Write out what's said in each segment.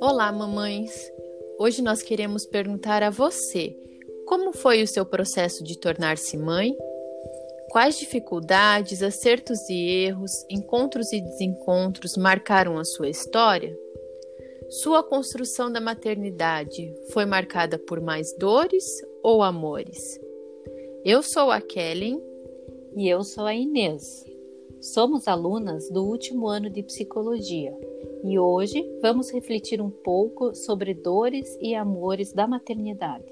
Olá, mamães! Hoje nós queremos perguntar a você como foi o seu processo de tornar-se mãe? Quais dificuldades, acertos e erros, encontros e desencontros marcaram a sua história? Sua construção da maternidade foi marcada por mais dores ou amores? Eu sou a Kellen. E eu sou a Inês. Somos alunas do último ano de psicologia e hoje vamos refletir um pouco sobre dores e amores da maternidade.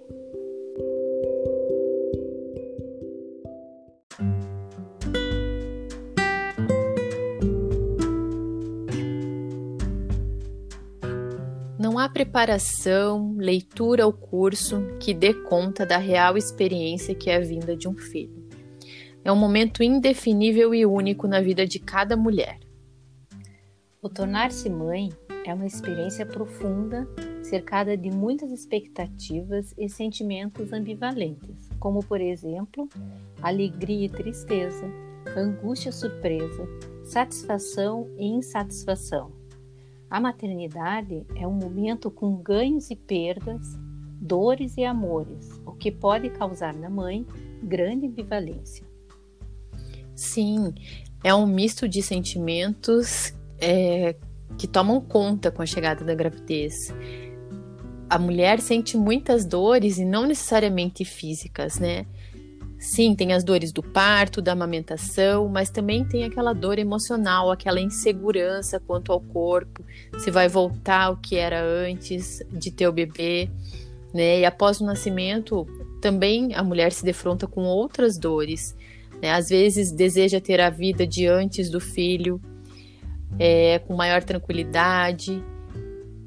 Não há preparação, leitura ou curso que dê conta da real experiência que é a vinda de um filho. É um momento indefinível e único na vida de cada mulher. O tornar-se mãe é uma experiência profunda, cercada de muitas expectativas e sentimentos ambivalentes, como, por exemplo, alegria e tristeza, angústia e surpresa, satisfação e insatisfação. A maternidade é um momento com ganhos e perdas, dores e amores, o que pode causar na mãe grande ambivalência. Sim, é um misto de sentimentos é, que tomam conta com a chegada da gravidez. A mulher sente muitas dores e não necessariamente físicas, né? Sim, tem as dores do parto, da amamentação, mas também tem aquela dor emocional, aquela insegurança quanto ao corpo, se vai voltar ao que era antes de ter o bebê, né? E após o nascimento, também a mulher se defronta com outras dores, né? Às vezes deseja ter a vida de antes do filho, é, com maior tranquilidade,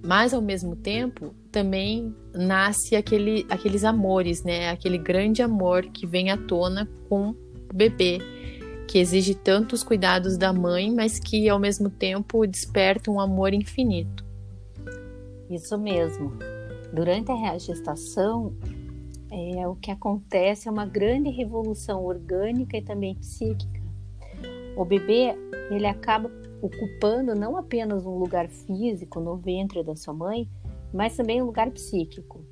mas ao mesmo tempo também nasce aquele, aqueles amores, né? Aquele grande amor que vem à tona com o bebê, que exige tantos cuidados da mãe, mas que ao mesmo tempo desperta um amor infinito. Isso mesmo. Durante a gestação, é, o que acontece é uma grande revolução orgânica e também psíquica. O bebê ele acaba ocupando não apenas um lugar físico no ventre da sua mãe, mas também um lugar psíquico.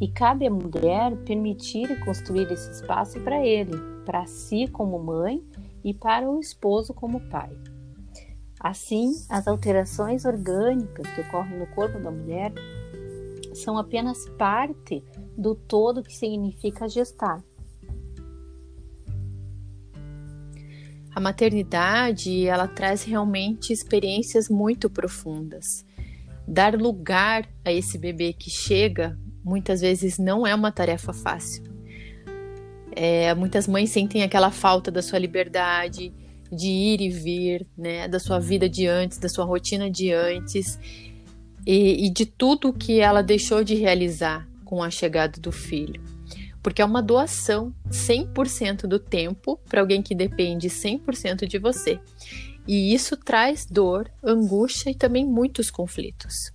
E cabe à mulher permitir e construir esse espaço para ele, para si como mãe e para o esposo como pai. Assim, as alterações orgânicas que ocorrem no corpo da mulher são apenas parte do todo que significa gestar. A maternidade, ela traz realmente experiências muito profundas. Dar lugar a esse bebê que chega, muitas vezes não é uma tarefa fácil. É, muitas mães sentem aquela falta da sua liberdade, de ir e vir, né, da sua vida de antes, da sua rotina de antes e, e de tudo que ela deixou de realizar com a chegada do filho porque é uma doação 100% do tempo para alguém que depende 100% de você. E isso traz dor, angústia e também muitos conflitos.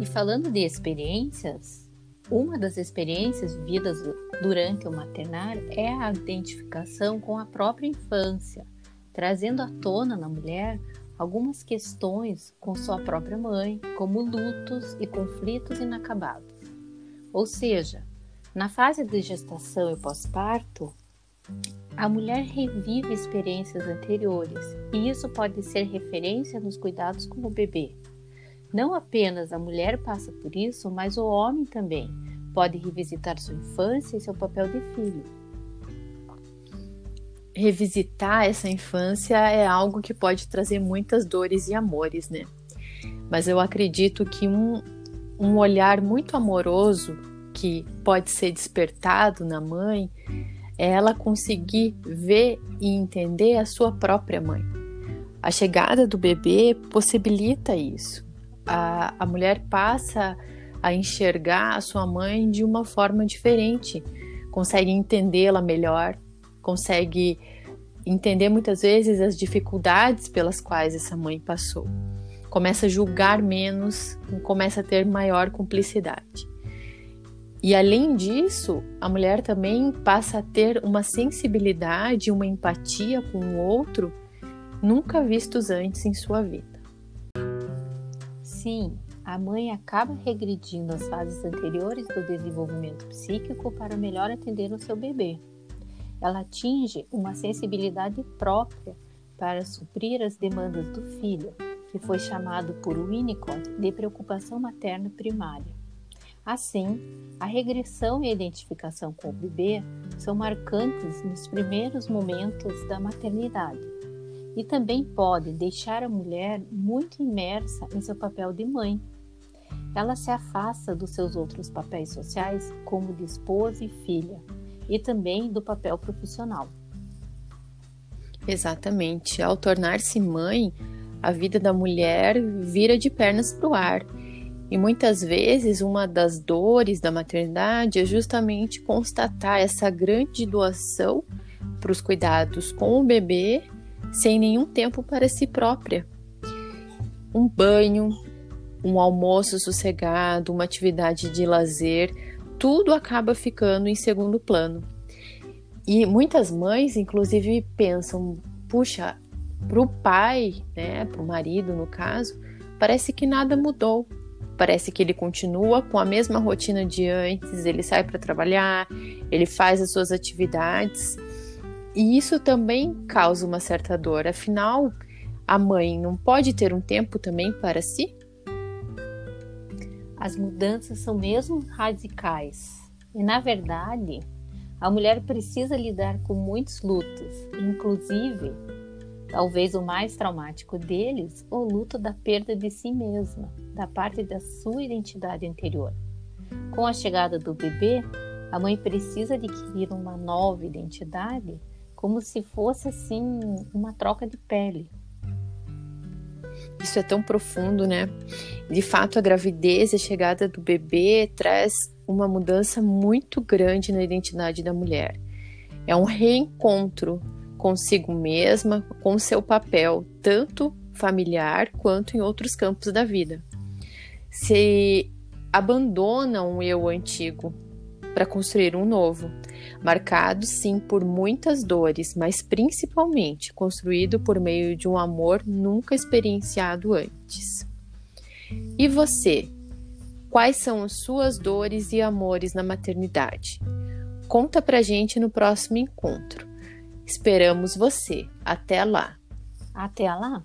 E falando de experiências, uma das experiências vividas durante o maternar é a identificação com a própria infância, trazendo à tona na mulher algumas questões com sua própria mãe, como lutos e conflitos inacabados. Ou seja, na fase de gestação e pós-parto, a mulher revive experiências anteriores e isso pode ser referência nos cuidados com o bebê. Não apenas a mulher passa por isso, mas o homem também pode revisitar sua infância e seu papel de filho. Revisitar essa infância é algo que pode trazer muitas dores e amores, né? Mas eu acredito que um, um olhar muito amoroso que pode ser despertado na mãe é ela conseguir ver e entender a sua própria mãe. A chegada do bebê possibilita isso. A, a mulher passa a enxergar a sua mãe de uma forma diferente, consegue entendê-la melhor, consegue entender muitas vezes as dificuldades pelas quais essa mãe passou. Começa a julgar menos, começa a ter maior cumplicidade. E além disso, a mulher também passa a ter uma sensibilidade, uma empatia com o outro nunca vistos antes em sua vida. Sim, a mãe acaba regredindo as fases anteriores do desenvolvimento psíquico para melhor atender o seu bebê. Ela atinge uma sensibilidade própria para suprir as demandas do filho, que foi chamado por Winnicott de preocupação materna primária. Assim, a regressão e a identificação com o bebê são marcantes nos primeiros momentos da maternidade e também podem deixar a mulher muito imersa em seu papel de mãe. Ela se afasta dos seus outros papéis sociais, como de esposa e filha, e também do papel profissional. Exatamente. Ao tornar-se mãe, a vida da mulher vira de pernas para o ar e muitas vezes uma das dores da maternidade é justamente constatar essa grande doação para os cuidados com o bebê sem nenhum tempo para si própria. Um banho, um almoço sossegado, uma atividade de lazer, tudo acaba ficando em segundo plano. E muitas mães, inclusive, pensam: puxa, para o pai, né, para o marido no caso, parece que nada mudou. Parece que ele continua com a mesma rotina de antes, ele sai para trabalhar, ele faz as suas atividades. E isso também causa uma certa dor. Afinal, a mãe não pode ter um tempo também para si? As mudanças são mesmo radicais. E na verdade, a mulher precisa lidar com muitos lutos, inclusive Talvez o mais traumático deles, o luto da perda de si mesma, da parte da sua identidade anterior. Com a chegada do bebê, a mãe precisa adquirir uma nova identidade, como se fosse assim uma troca de pele. Isso é tão profundo, né? De fato, a gravidez e a chegada do bebê traz uma mudança muito grande na identidade da mulher. É um reencontro consigo mesma, com seu papel, tanto familiar quanto em outros campos da vida. Se abandona um eu antigo para construir um novo, marcado sim por muitas dores, mas principalmente construído por meio de um amor nunca experienciado antes. E você? Quais são as suas dores e amores na maternidade? Conta pra gente no próximo encontro. Esperamos você. Até lá. Até lá.